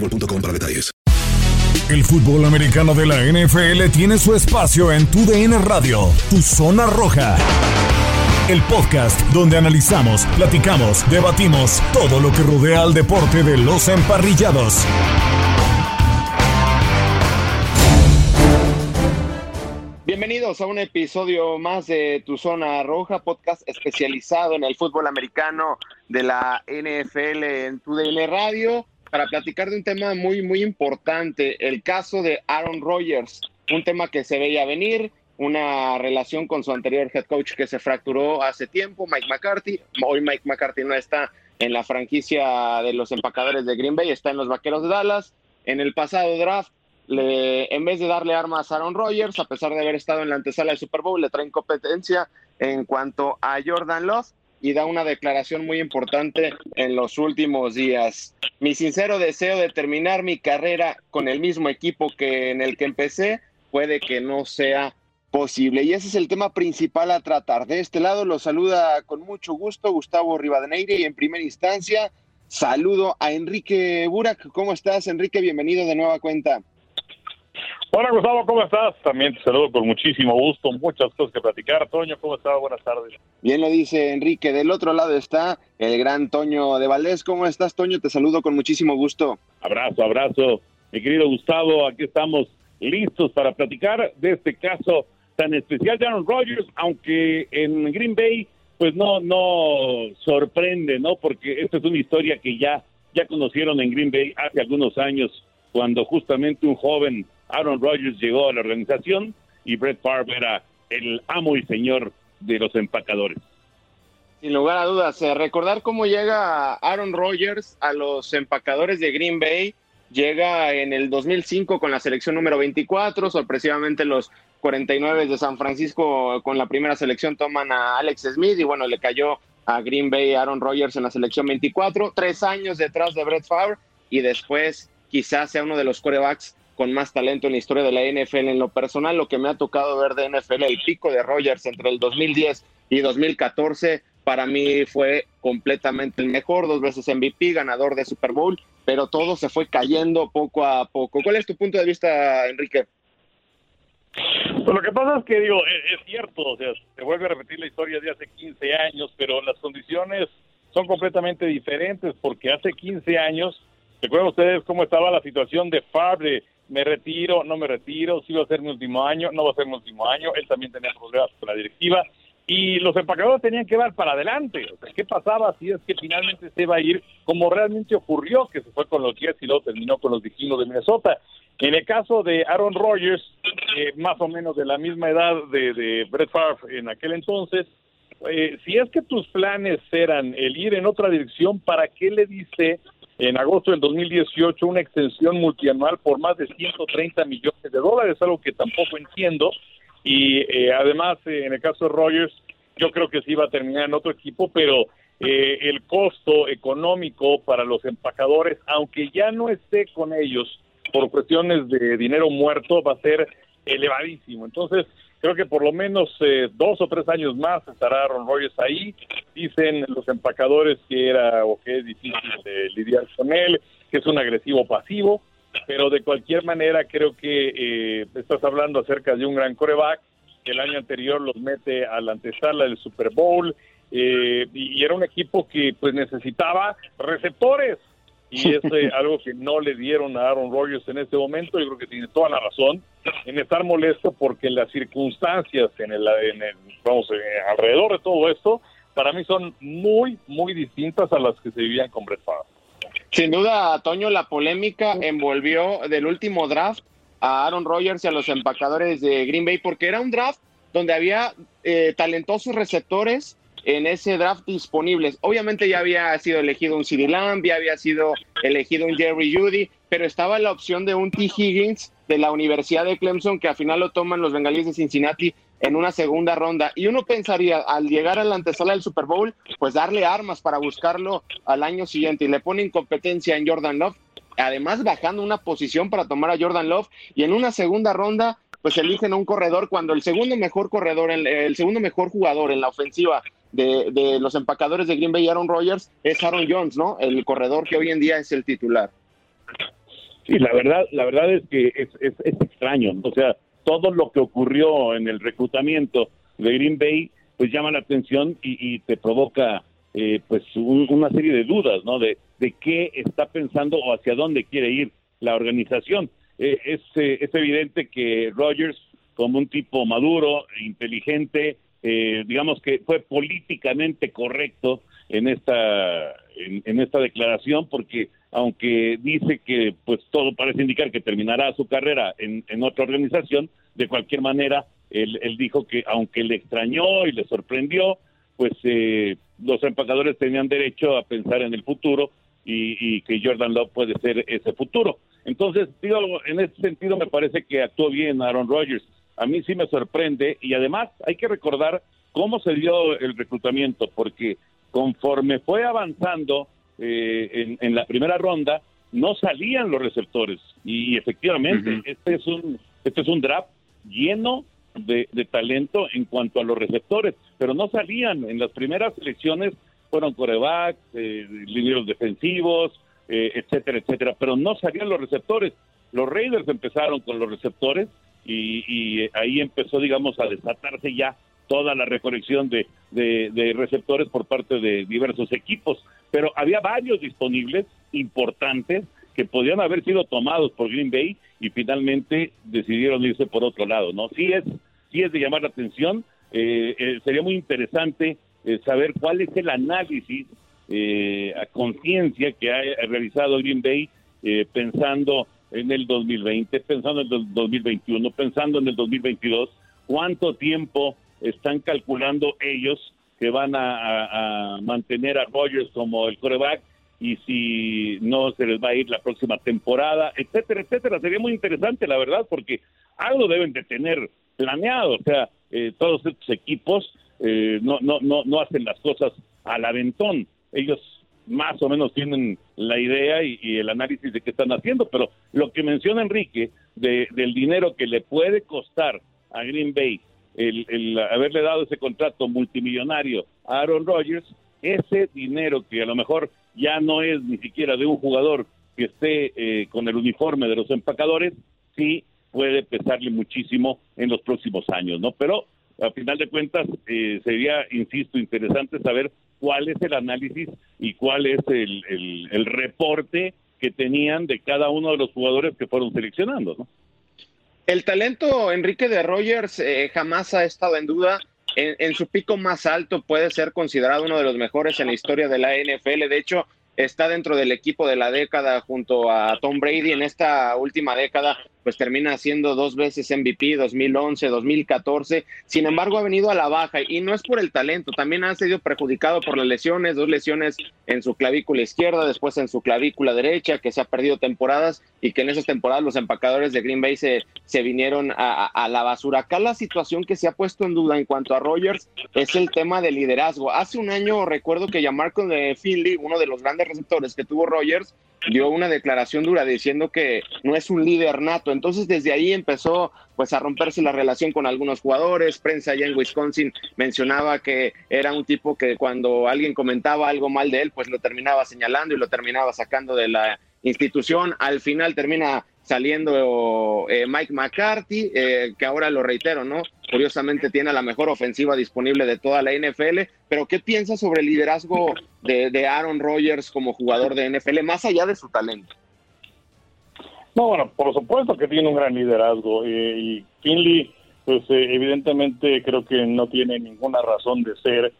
boostmobile.com para detalles. El fútbol americano de la NFL tiene su espacio en Tu DN Radio, Tu Zona Roja. El podcast donde analizamos, platicamos, debatimos todo lo que rodea al deporte de los emparrillados. Bienvenidos a un episodio más de Tu Zona Roja, podcast especializado en el fútbol americano de la NFL en Tu DN Radio, para platicar de un tema muy, muy importante, el caso de Aaron Rodgers, un tema que se veía venir, una relación con su anterior head coach que se fracturó hace tiempo, Mike McCarthy. Hoy Mike McCarthy no está en la franquicia de los empacadores de Green Bay, está en los Vaqueros de Dallas. En el pasado draft, en vez de darle armas a Aaron Rodgers, a pesar de haber estado en la antesala del Super Bowl, le traen competencia en cuanto a Jordan Love y da una declaración muy importante en los últimos días. Mi sincero deseo de terminar mi carrera con el mismo equipo que en el que empecé puede que no sea posible. Y ese es el tema principal a tratar. De este lado lo saluda con mucho gusto Gustavo Rivadeneire y en primera instancia saludo a Enrique Burak. ¿Cómo estás, Enrique? Bienvenido de nueva cuenta. Hola Gustavo, ¿cómo estás? También te saludo con muchísimo gusto, muchas cosas que platicar. Toño, ¿cómo estás? Buenas tardes. Bien lo dice Enrique. Del otro lado está el gran Toño de Valdés. ¿Cómo estás, Toño? Te saludo con muchísimo gusto. Abrazo, abrazo. Mi querido Gustavo, aquí estamos listos para platicar de este caso tan especial de Aaron Rodgers, aunque en Green Bay pues no no sorprende, ¿no? Porque esta es una historia que ya ya conocieron en Green Bay hace algunos años cuando justamente un joven Aaron Rodgers llegó a la organización y Brett Favre era el amo y señor de los empacadores. Sin lugar a dudas, eh, recordar cómo llega Aaron Rodgers a los empacadores de Green Bay, llega en el 2005 con la selección número 24, sorpresivamente los 49 de San Francisco con la primera selección toman a Alex Smith y bueno, le cayó a Green Bay Aaron Rodgers en la selección 24, tres años detrás de Brett Favre y después quizás sea uno de los corebacks con más talento en la historia de la NFL. En lo personal, lo que me ha tocado ver de NFL, el pico de Rodgers entre el 2010 y 2014, para mí fue completamente el mejor, dos veces MVP, ganador de Super Bowl, pero todo se fue cayendo poco a poco. ¿Cuál es tu punto de vista, Enrique? Pues lo que pasa es que, digo, es, es cierto, o sea, se vuelve a repetir la historia de hace 15 años, pero las condiciones son completamente diferentes, porque hace 15 años, ¿recuerdan ustedes cómo estaba la situación de Favre? Me retiro, no me retiro, si va a ser mi último año, no va a ser mi último año, él también tenía problemas con la directiva, y los empacadores tenían que dar para adelante. O sea, ¿qué pasaba si es que finalmente se iba a ir como realmente ocurrió, que se fue con los Jets y luego terminó con los Vikingos de Minnesota? En el caso de Aaron Rodgers, eh, más o menos de la misma edad de, de Brett Favre en aquel entonces, eh, si es que tus planes eran el ir en otra dirección, ¿para qué le dice en agosto del 2018 una extensión multianual por más de 130 millones de dólares? Algo que tampoco entiendo. Y eh, además, en el caso de Rogers, yo creo que sí iba a terminar en otro equipo, pero el costo económico para los empacadores, aunque ya no esté con ellos por cuestiones de dinero muerto, va a ser elevadísimo. Entonces, creo que por lo menos eh, dos o tres años más estará Aaron Rodgers ahí. Dicen los empacadores que era o que es difícil de lidiar con él, que es un agresivo pasivo, pero de cualquier manera creo que eh, estás hablando acerca de un gran coreback que el año anterior los mete a la antesala del Super Bowl eh, y, era un equipo que pues necesitaba receptores y es eh, algo que no le dieron a Aaron Rodgers en este momento. Yo creo que tiene toda la razón en estar molesto porque las circunstancias en el, en el vamos, eh, alrededor de todo esto, para mí son muy, muy distintas a las que se vivían con Brett Favre. Sin duda, Toño, la polémica envolvió del último draft a Aaron Rodgers y a los empacadores de Green Bay porque era un draft donde había eh, talentosos receptores en ese draft disponibles. Obviamente ya había sido elegido un CD Lamb, ya había sido elegido un Jerry Judy, pero estaba la opción de un T. Higgins de la Universidad de Clemson, que al final lo toman los bengalíes de Cincinnati en una segunda ronda. Y uno pensaría, al llegar a la antesala del Super Bowl, pues darle armas para buscarlo al año siguiente. Y le ponen competencia en Jordan Love, además bajando una posición para tomar a Jordan Love. Y en una segunda ronda, pues eligen a un corredor cuando el segundo mejor corredor, el segundo mejor jugador en la ofensiva de, los empacadores de Green Bay, Aaron Rodgers, es Aaron Jones, ¿no? El corredor que hoy en día es el titular. Sí, la verdad, la verdad es que es, es, extraño. O sea, todo lo que ocurrió en el reclutamiento de Green Bay, pues llama la atención y, te provoca eh, pues una serie de dudas, ¿no? De, de qué está pensando o hacia dónde quiere ir la organización. Eh, es, eh, es evidente que Rodgers, como un tipo maduro, inteligente, eh, digamos que fue políticamente correcto en esta en, esta declaración porque aunque dice que pues todo parece indicar que terminará su carrera en, otra organización de cualquier manera él, dijo que aunque le extrañó y le sorprendió pues eh, los empacadores tenían derecho a pensar en el futuro y, y, que Jordan Love puede ser ese futuro. Entonces digo en ese sentido me parece que actuó bien Aaron Rodgers a mí sí me sorprende y además hay que recordar cómo se dio el reclutamiento, porque conforme fue avanzando eh, en, la primera ronda, no salían los receptores y, efectivamente este es un este es un draft lleno de, talento en cuanto a los receptores, pero no salían en las primeras selecciones fueron corebacks, eh, lineros defensivos, eh, etcétera, etcétera, pero no salían los receptores. Los Raiders empezaron con los receptores y, ahí empezó, digamos, a desatarse ya toda la recolección de, de, receptores por parte de diversos equipos. Pero había varios disponibles importantes que podían haber sido tomados por Green Bay y finalmente decidieron irse por otro lado, ¿no? Sí es, sí es de llamar la atención. Eh, eh, sería muy interesante eh, saber cuál es el análisis a conciencia que ha realizado Green Bay pensando en el 2020, pensando en el 2021, pensando en el 2022, cuánto tiempo están calculando ellos que van a, mantener a Rogers como el coreback y si no se les va a ir la próxima temporada, etcétera, etcétera. Sería muy interesante, la verdad, porque algo deben de tener planeado. O sea, eh, todos estos equipos eh, no, no, no, no hacen las cosas al aventón. Ellos más o menos tienen la idea y, el análisis de qué están haciendo, pero lo que menciona Enrique de, del dinero que le puede costar a Green Bay el, haberle dado ese contrato multimillonario a Aaron Rodgers, ese dinero que a lo mejor ya no es ni siquiera de un jugador que esté eh, con el uniforme de los empacadores, sí puede pesarle muchísimo en los próximos años, ¿no? Pero a final de cuentas eh, sería, insisto, interesante saber cuál es el análisis y cuál es el, el, reporte que tenían de cada uno de los jugadores que fueron seleccionando, ¿no? El talento, Enrique de Rogers, eh, jamás ha estado en duda. en, su pico más alto puede ser considerado uno de los mejores en la historia de la NFL. De hecho, está dentro del equipo de la década junto a Tom Brady. En esta última década pues termina siendo dos veces MVP 2011, 2014. Sin embargo, ha venido a la baja y no es por el talento, también ha sido perjudicado por las lesiones, dos lesiones en su clavícula izquierda, después en su clavícula derecha, que se ha perdido temporadas y que en esas temporadas los empacadores de Green Bay se, vinieron a, la basura. Acá la situación que se ha puesto en duda en cuanto a Rogers es el tema del liderazgo. Hace un año recuerdo que Marco de Finley, uno de los grandes receptores que tuvo Rogers, dio una declaración dura diciendo que no es un líder nato. Entonces desde ahí empezó pues a romperse la relación con algunos jugadores. Prensa allá en Wisconsin mencionaba que era un tipo que cuando alguien comentaba algo mal de él, pues lo terminaba señalando y lo terminaba sacando de la institución. Al final termina saliendo eh, Mike McCarthy, eh, que ahora lo reitero, ¿no? Curiosamente tiene la mejor ofensiva disponible de toda la NFL, pero ¿qué piensas sobre el liderazgo de, Aaron Rodgers como jugador de NFL, más allá de su talento? No, bueno, por supuesto que tiene un gran liderazgo eh, y Finley, pues evidentemente creo que no tiene ninguna razón de ser.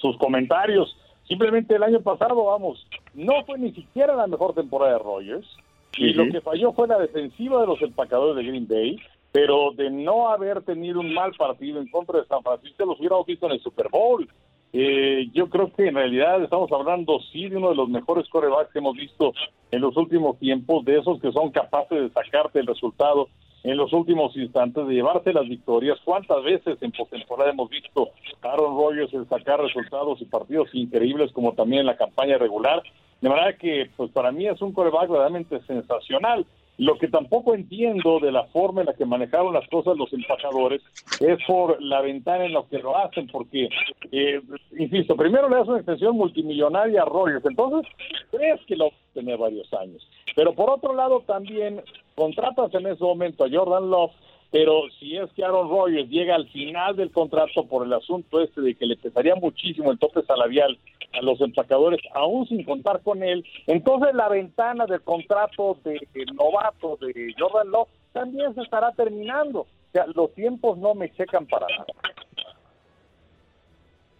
sus comentarios, simplemente el año pasado, vamos, no fue ni siquiera la mejor temporada de Rodgers y lo que falló fue la defensiva de los empacadores de Green Bay, pero de no haber tenido un mal partido en contra de San Francisco, los hubiéramos visto en el Super Bowl. Eh, yo creo que en realidad estamos hablando sí de uno de los mejores corebacks que hemos visto en los últimos tiempos, de esos que son capaces de sacarte el resultado en los últimos instantes, de llevarse las victorias. ¿Cuántas veces en postemporada hemos visto a Aaron Rodgers sacar resultados y partidos increíbles como también en la campaña regular? De manera que, pues para mí es un coreback verdaderamente sensacional. Lo que tampoco entiendo de la forma en la que manejaron las cosas los empacadores es por la ventana en la que lo hacen, porque, eh, insisto, primero le das una extensión multimillonaria a Rogers, entonces crees que lo va a tener varios años. Pero por otro lado también contratas en ese momento a Jordan Love pero si es que Aaron Rodgers llega al final del contrato por el asunto este de que le pesaría muchísimo el tope salarial a los empacadores, aún sin contar con él, entonces la ventana del contrato de, novato de Jordan Love también se estará terminando. O sea, los tiempos no me checan para nada.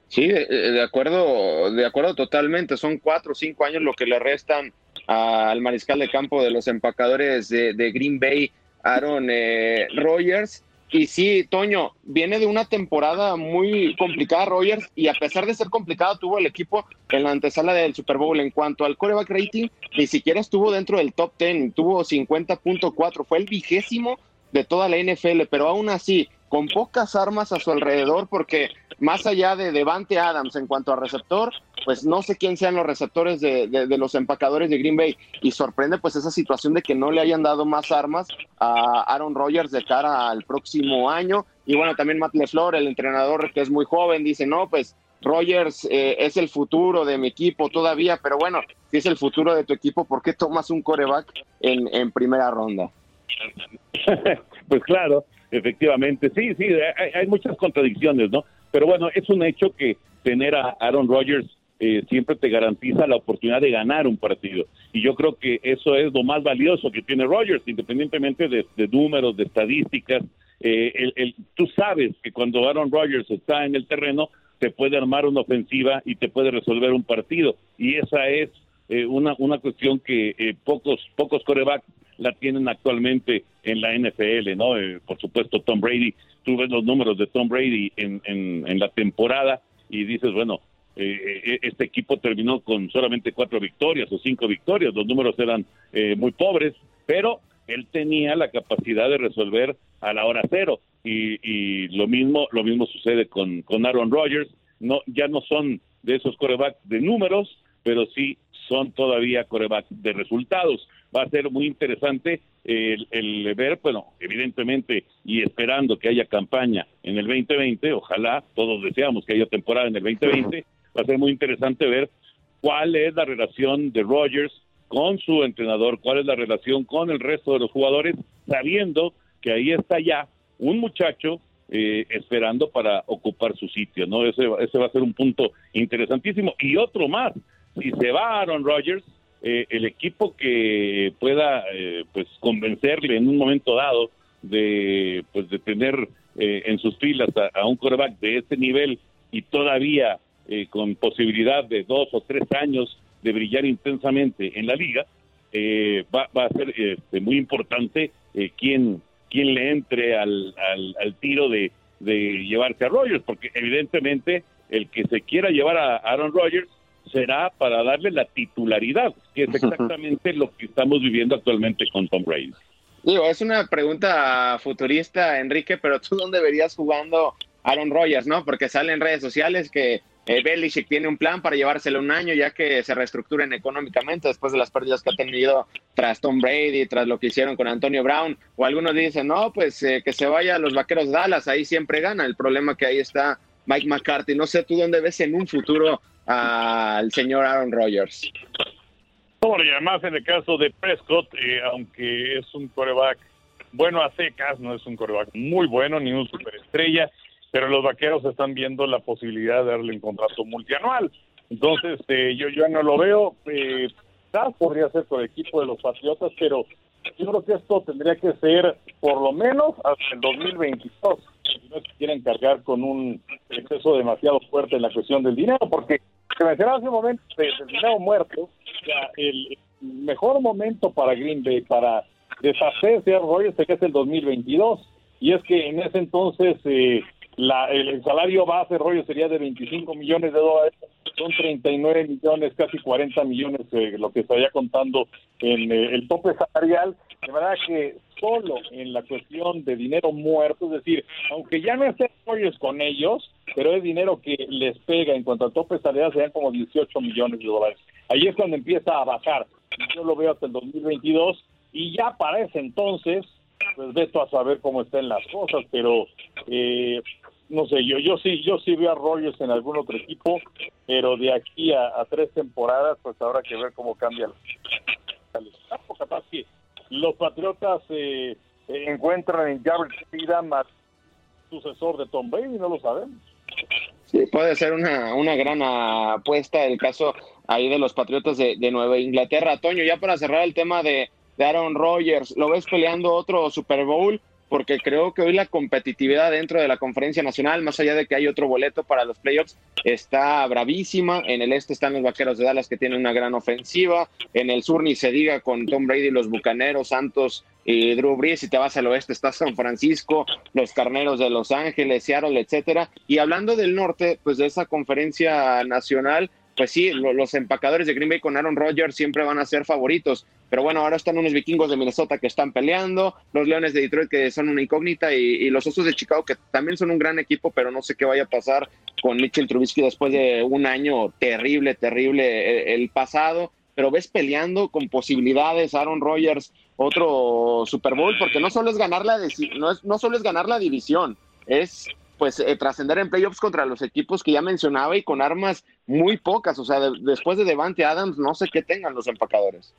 Sí, de, acuerdo, de acuerdo totalmente. Son cuatro o cinco años lo que le restan al mariscal de campo de los empacadores de, de Green Bay Aaron eh, Rodgers. Y sí, Toño, viene de una temporada muy complicada Rogers y a pesar de ser complicado tuvo el equipo en la antesala del Super Bowl. En cuanto al coreback rating, ni siquiera estuvo dentro del top 10, tuvo 50.4, fue el vigésimo de toda la NFL, pero aún así, con pocas armas a su alrededor, porque más allá de Devante Adams en cuanto a receptor, pues no sé quién sean los receptores de, los empacadores de Green Bay y sorprende pues esa situación de que no le hayan dado más armas a Aaron Rodgers de cara al próximo año y bueno también Matt LeFleur el entrenador que es muy joven dice no pues Rodgers eh, es el futuro de mi equipo todavía pero bueno si es el futuro de tu equipo ¿por qué tomas un coreback en, en primera ronda? pues claro efectivamente sí sí hay, hay muchas contradicciones no pero bueno, es un hecho que tener a Aaron Rodgers eh, siempre te garantiza la oportunidad de ganar un partido. Y yo creo que eso es lo más valioso que tiene Rodgers, independientemente de, números, de estadísticas. Eh, el, tú sabes que cuando Aaron Rodgers está en el terreno, te puede armar una ofensiva y te puede resolver un partido. Y esa es eh, una, una cuestión que pocos, pocos corebacks la tienen actualmente en la NFL, ¿no? por supuesto, Tom Brady tú ves los números de Tom Brady en, en, la temporada y dices, bueno, eh, eh, este equipo terminó con solamente cuatro victorias o cinco victorias, los números eran eh, muy pobres, pero él tenía la capacidad de resolver a la hora cero y, y lo mismo lo mismo sucede con, con Aaron Rodgers, no ya no son de esos corebacks de números, pero sí son todavía corebacks de resultados. Va a ser muy interesante el, ver, bueno, evidentemente y esperando que haya campaña en el 2020, ojalá todos deseamos que haya temporada en el 2020, va a ser muy interesante ver cuál es la relación de Rogers con su entrenador, cuál es la relación con el resto de los jugadores, sabiendo que ahí está ya un muchacho eh, esperando para ocupar su sitio, ¿no? Ese, ese va a ser un punto interesantísimo. Y otro más, si se va Aaron Rodgers, eh, el equipo que pueda eh, pues convencerle en un momento dado de pues de tener eh, en sus filas a, un quarterback de este nivel y todavía eh, con posibilidad de dos o tres años de brillar intensamente en la liga, eh, va, a ser este, muy importante quién, quién le entre al, al, tiro de, de llevarse a Rogers, porque evidentemente el que se quiera llevar a Aaron Rodgers será para darle la titularidad, que es exactamente lo que estamos viviendo actualmente con Tom Brady. Digo, es una pregunta futurista, Enrique, pero tú dónde verías jugando Aaron Rodgers, ¿no? Porque sale en redes sociales que eh, Belichick tiene un plan para llevárselo un año ya que se reestructuren económicamente después de las pérdidas que ha tenido tras Tom Brady, tras lo que hicieron con Antonio Brown. O algunos dicen, no, pues eh, que se vaya a los vaqueros de Dallas, ahí siempre gana. El problema que ahí está Mike McCarthy. No sé tú dónde ves en un futuro al señor Aaron Rodgers. Bueno, y además en el caso de Prescott, eh, aunque es un coreback bueno a secas, no es un coreback muy bueno ni un superestrella, pero los vaqueros están viendo la posibilidad de darle un contrato multianual. Entonces, eh, yo ya no lo veo. Eh, podría ser con el equipo de los Patriotas, pero yo creo que esto tendría que ser por lo menos hasta el 2022 no se quieren cargar con un exceso demasiado fuerte en la cuestión del dinero, porque se mencionaba hace un momento del dinero muerto, el mejor momento para Green Bay para deshacerse de Rogers es el 2022, y es que en ese entonces eh, la, el, salario base Rogers sería de 25 millones de dólares, son 39 millones, casi 40 millones eh, lo que estaría contando en eh, el tope salarial, de verdad que solo en la cuestión de dinero muerto, es decir, aunque ya no estén Rogers con ellos, pero es dinero que les pega en cuanto al tope salarial, serían como 18 millones de dólares. Ahí es cuando empieza a bajar. Yo lo veo hasta el 2022 y ya para ese entonces, pues veto a saber cómo están las cosas, pero eh, no sé, yo yo sí yo sí veo a Rogers en algún otro equipo, pero de aquí a, tres temporadas, pues habrá que ver cómo cambia el capaz que los Patriotas eh, eh, encuentran en Jared Stidham sucesor de Tom Brady, no lo sabemos. Sí, puede ser una, una gran apuesta el caso ahí de los Patriotas de, Nueva Inglaterra. Toño, ya para cerrar el tema de, de Aaron Rodgers, ¿lo ves peleando otro Super Bowl? Porque creo que hoy la competitividad dentro de la conferencia nacional, más allá de que hay otro boleto para los playoffs, está bravísima. En el este están los Vaqueros de Dallas que tienen una gran ofensiva. En el sur ni se diga con Tom Brady, los Bucaneros, Santos y Drew Brees. Si te vas al oeste está San Francisco, los Carneros de Los Ángeles, Seattle, etcétera. Y hablando del norte, pues de esa conferencia nacional, pues sí, los empacadores de Green Bay con Aaron Rodgers siempre van a ser favoritos. Pero bueno, ahora están unos vikingos de Minnesota que están peleando, los Leones de Detroit que son una incógnita y, los Osos de Chicago que también son un gran equipo, pero no sé qué vaya a pasar con Mitchell Trubisky después de un año terrible, terrible eh, el, pasado. Pero ves peleando con posibilidades Aaron Rodgers otro Super Bowl, porque no solo es ganar la, no, solo es ganar la división, es pues eh, trascender en playoffs contra los equipos que ya mencionaba y con armas muy pocas. O sea, después de Devante Adams, no sé qué tengan los empacadores.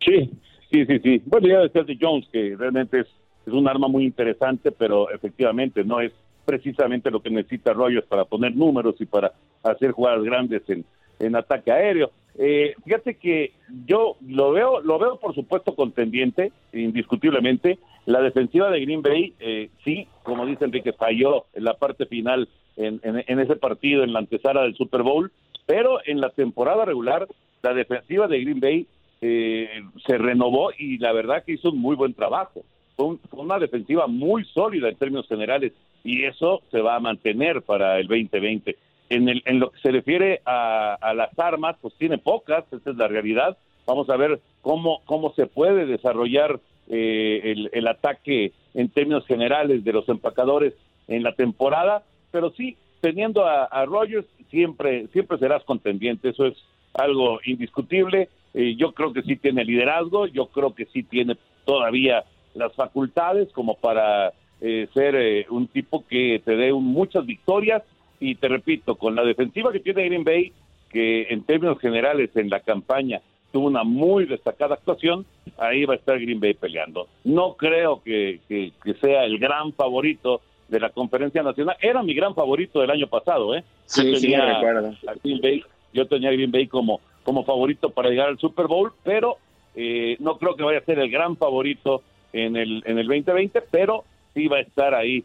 Sí, sí, sí, sí. Bueno, ya decía de Jones, que realmente es, es un arma muy interesante, pero efectivamente no es precisamente lo que necesita Rogers para poner números y para hacer jugadas grandes en, en ataque aéreo. Eh, fíjate que yo lo veo, lo veo por supuesto contendiente, indiscutiblemente. La defensiva de Green Bay, eh, sí, como dice Enrique, falló en la parte final en, ese partido, en la antesala del Super Bowl, pero en la temporada regular, la defensiva de Green Bay eh, se renovó y la verdad que hizo un muy buen trabajo. Fue, una defensiva muy sólida en términos generales y eso se va a mantener para el 2020. En, el, en lo que se refiere a, las armas, pues tiene pocas, esa es la realidad. Vamos a ver cómo, cómo se puede desarrollar eh, el, ataque en términos generales de los empacadores en la temporada, pero sí, teniendo a, a Rogers, siempre, siempre serás contendiente, eso es algo indiscutible. Eh, yo creo que sí tiene liderazgo, yo creo que sí tiene todavía las facultades como para eh, ser un tipo que te dé muchas victorias y te repito, con la defensiva que tiene Green Bay, que en términos generales en la campaña tuvo una muy destacada actuación, ahí va a estar Green Bay peleando. No creo que, que, sea el gran favorito de la conferencia nacional. Era mi gran favorito del año pasado, ¿eh? Sí, sí, recuerdo. Green Bay, yo tenía a Green Bay como, como favorito para llegar al Super Bowl, pero eh, no creo que vaya a ser el gran favorito en el, en el 2020, pero sí va a estar ahí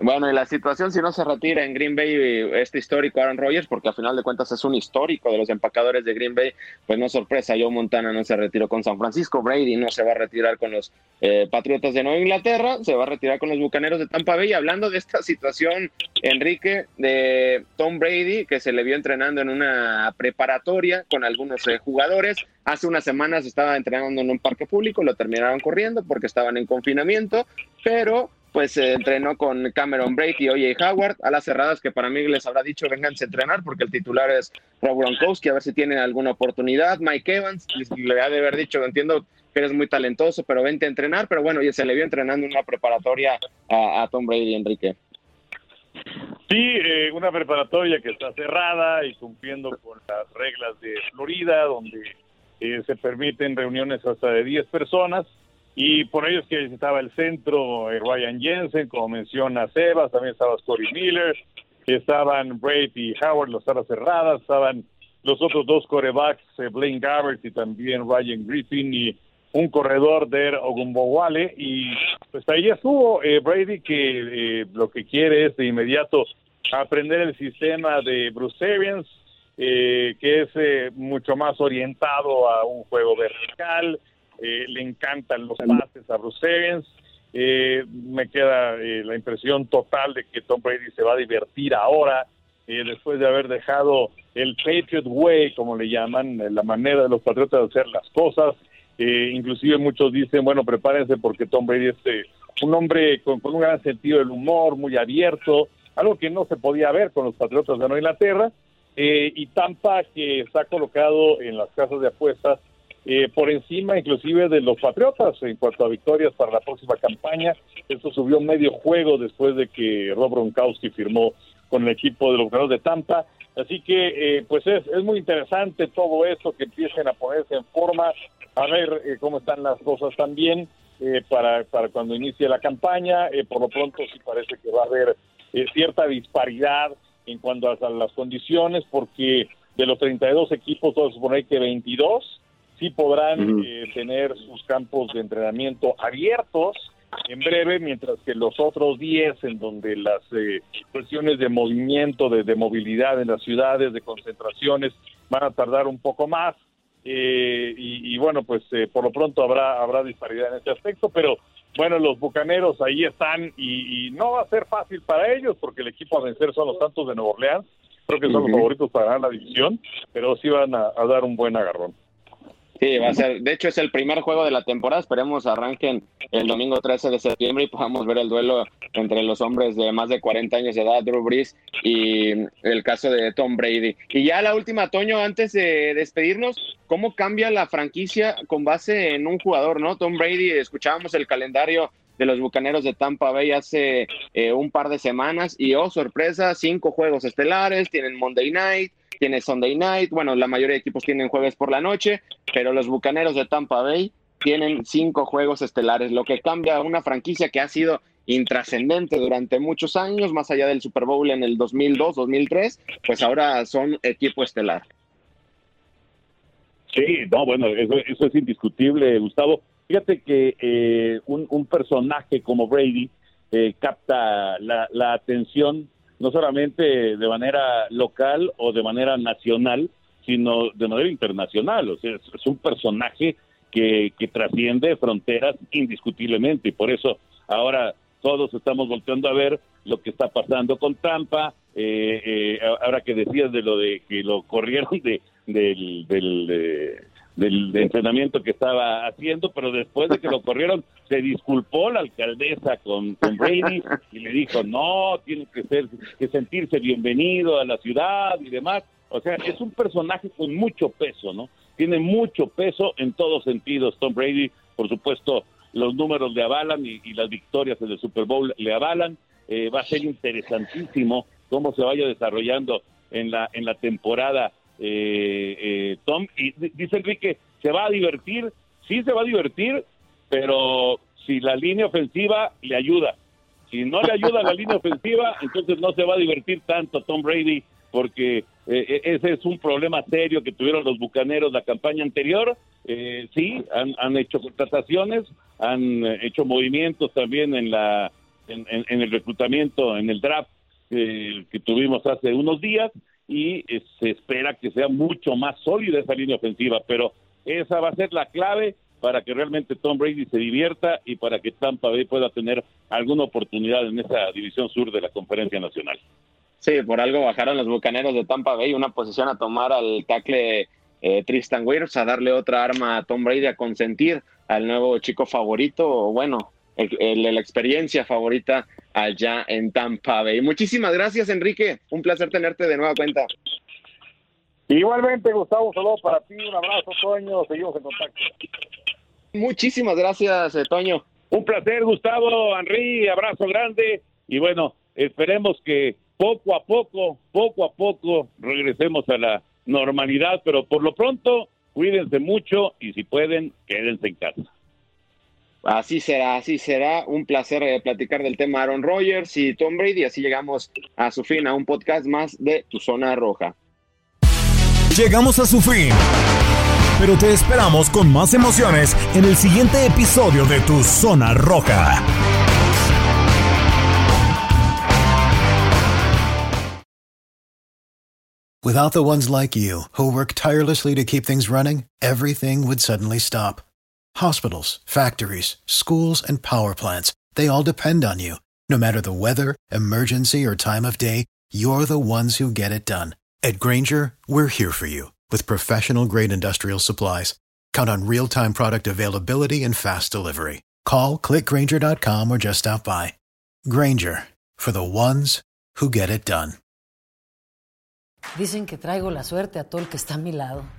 Bueno, y la situación si no se retira en Green Bay este histórico Aaron Rodgers, porque al final de cuentas es un histórico de los empacadores de Green Bay, pues no sorpresa, Joe Montana no se retiró con San Francisco, Brady no se va a retirar con los eh, Patriotas de Nueva Inglaterra, se va a retirar con los Bucaneros de Tampa Bay. hablando de esta situación, Enrique, de Tom Brady, que se le vio entrenando en una preparatoria con algunos eh, jugadores, hace unas semanas estaba entrenando en un parque público, lo terminaron corriendo porque estaban en confinamiento, pero pues se entrenó con Cameron Brady y Oye Howard, a las cerradas que para mí les habrá dicho vénganse a entrenar porque el titular es Rob Gronkowski, a ver si tienen alguna oportunidad. Mike Evans le ha de haber dicho, entiendo que eres muy talentoso, pero vente a entrenar, pero bueno, ya se le vio entrenando en una preparatoria a, Tom Brady, Enrique. Sí, eh, una preparatoria que está cerrada y cumpliendo con las reglas de Florida, donde eh, se permiten reuniones hasta de 10 personas y por ello es que estaba el centro, eh, Ryan Jensen, como menciona Sebas, también estaba Scotty Miller, estaban Brady y Howard, las salas cerradas, estaban los otros dos corebacks, eh, Blaine Gabbert y también Ryan Griffin y un corredor de Ogumbowale y pues ahí estuvo eh, Brady que lo que quiere es de inmediato aprender el sistema de Bruce Arians, que es mucho más orientado a un juego vertical, eh, le encantan los pases a Bruce Arians. Eh, me queda eh, la impresión total de que Tom Brady se va a divertir ahora, después de haber dejado el Patriot Way, como le llaman, la manera de los Patriotas de hacer las cosas. inclusive muchos dicen, bueno, prepárense porque Tom Brady es un hombre con, un gran sentido del humor, muy abierto, algo que no se podía ver con los Patriotas de Nueva Inglaterra. y Tampa, que está colocado en las casas de apuestas eh, por encima inclusive de los Patriotas en cuanto a victorias para la próxima campaña. Esto subió medio juego después de que Rob Gronkowski firmó con el equipo de los jugadores de Tampa. Así que, eh, pues es, es, muy interesante todo esto, que empiecen a ponerse en forma, a ver eh, cómo están las cosas también para, para cuando inicie la campaña. por lo pronto sí parece que va a haber cierta disparidad en cuanto a, las condiciones, porque de los 32 equipos, todos supone que 22 sí podrán eh, tener sus campos de entrenamiento abiertos en breve, mientras que los otros 10, en donde las eh, cuestiones de movimiento, de, movilidad en las ciudades, de concentraciones, van a tardar un poco más. Eh, y, bueno, pues por lo pronto habrá, habrá disparidad en ese aspecto, pero bueno, los bucaneros ahí están y, no va a ser fácil para ellos porque el equipo a vencer son los Santos de Nueva Orleans. Creo que son los favoritos para ganar la división, pero sí van a dar un buen agarrón. Sí, va a ser, de hecho es el primer juego de la temporada, esperemos arranquen el domingo 13 de septiembre y podamos ver el duelo entre los hombres de más de 40 años de edad, Drew Brees y el caso de Tom Brady. Y ya la última, Toño, antes de despedirnos, ¿cómo cambia la franquicia con base en un jugador, no? Tom Brady, escuchábamos el calendario de los Bucaneros de Tampa Bay hace eh, un par de semanas y, oh, sorpresa, cinco juegos estelares, tienen Monday Night, tiene Sunday Night, bueno, la mayoría de equipos tienen jueves por la noche, pero los Bucaneros de Tampa Bay tienen cinco juegos estelares, lo que cambia una franquicia que ha sido intrascendente durante muchos años, más allá del Super Bowl en el 2002, 2003, pues ahora son equipo estelar. Sí, no, bueno, eso, es indiscutible, Gustavo. Fíjate que eh, un, personaje como Brady eh, capta la, la atención no solamente de manera local o de manera nacional, sino de manera internacional. O sea, es, un personaje que, que trasciende fronteras indiscutiblemente y por eso ahora todos estamos volteando a ver lo que está pasando con Tampa. Eh, eh, ahora que decías de lo de que lo corrieron de, del, del, del, entrenamiento que estaba haciendo, pero después de que lo corrieron, se disculpó la alcaldesa con, con Brady y le dijo, no, tiene que, ser, que sentirse bienvenido a la ciudad y demás. O sea, es un personaje con mucho peso, ¿no? Tiene mucho peso en todos sentidos. Tom Brady, por supuesto, los números le avalan y, las victorias en el Super Bowl le avalan. Eh, va a ser interesantísimo cómo se vaya desarrollando en la, en la temporada eh, eh, Tom. Y dice Enrique, ¿se va a divertir? Sí, se va a divertir, pero si la línea ofensiva le ayuda. Si no le ayuda la línea ofensiva, entonces no se va a divertir tanto Tom Brady, porque eh, ese es un problema serio que tuvieron los bucaneros la campaña anterior. sí, han, han, hecho contrataciones, han hecho movimientos también en la en, en el reclutamiento, en el draft que tuvimos hace unos días y eh, se espera que sea mucho más sólida esa línea ofensiva, pero esa va a ser la clave para que realmente Tom Brady se divierta y para que Tampa Bay pueda tener alguna oportunidad en esa división sur de la Conferencia Nacional. Sí, por algo bajaron los Bucaneros de Tampa Bay, una posición a tomar al tackle eh, Tristan Wirfs, a darle otra arma a Tom Brady, a consentir al nuevo chico favorito, bueno, la experiencia favorita allá en Tampa Bay. Muchísimas gracias, Enrique. Un placer tenerte de nueva cuenta. Igualmente, Gustavo, saludo para ti, un abrazo, Toño, seguimos en contacto. Muchísimas gracias, eh, Toño. Un placer, Gustavo, Henry, abrazo grande y bueno, esperemos que poco a poco, poco a poco regresemos a la normalidad, pero por lo pronto, cuídense mucho y si pueden, quédense en casa. Así será, así será. Un placer eh, platicar del tema Aaron Rodgers y Tom Brady. Así llegamos a su fin, a un podcast más de Tu Zona Roja. Llegamos a su fin. Pero te esperamos con más emociones en el siguiente episodio de Tu Zona Roja. Without the ones like you, who work tirelessly to keep things running, everything would suddenly stop. Hospitals, factories, schools, and power plants, they all depend on you. No matter the weather, emergency, or time of day, you're the ones who get it done. At Granger, we're here for you with professional grade industrial supplies. Count on real time product availability and fast delivery. Call clickgranger.com or just stop by. Granger for the ones who get it done. Dicen que traigo la suerte a todo el que está a mi lado.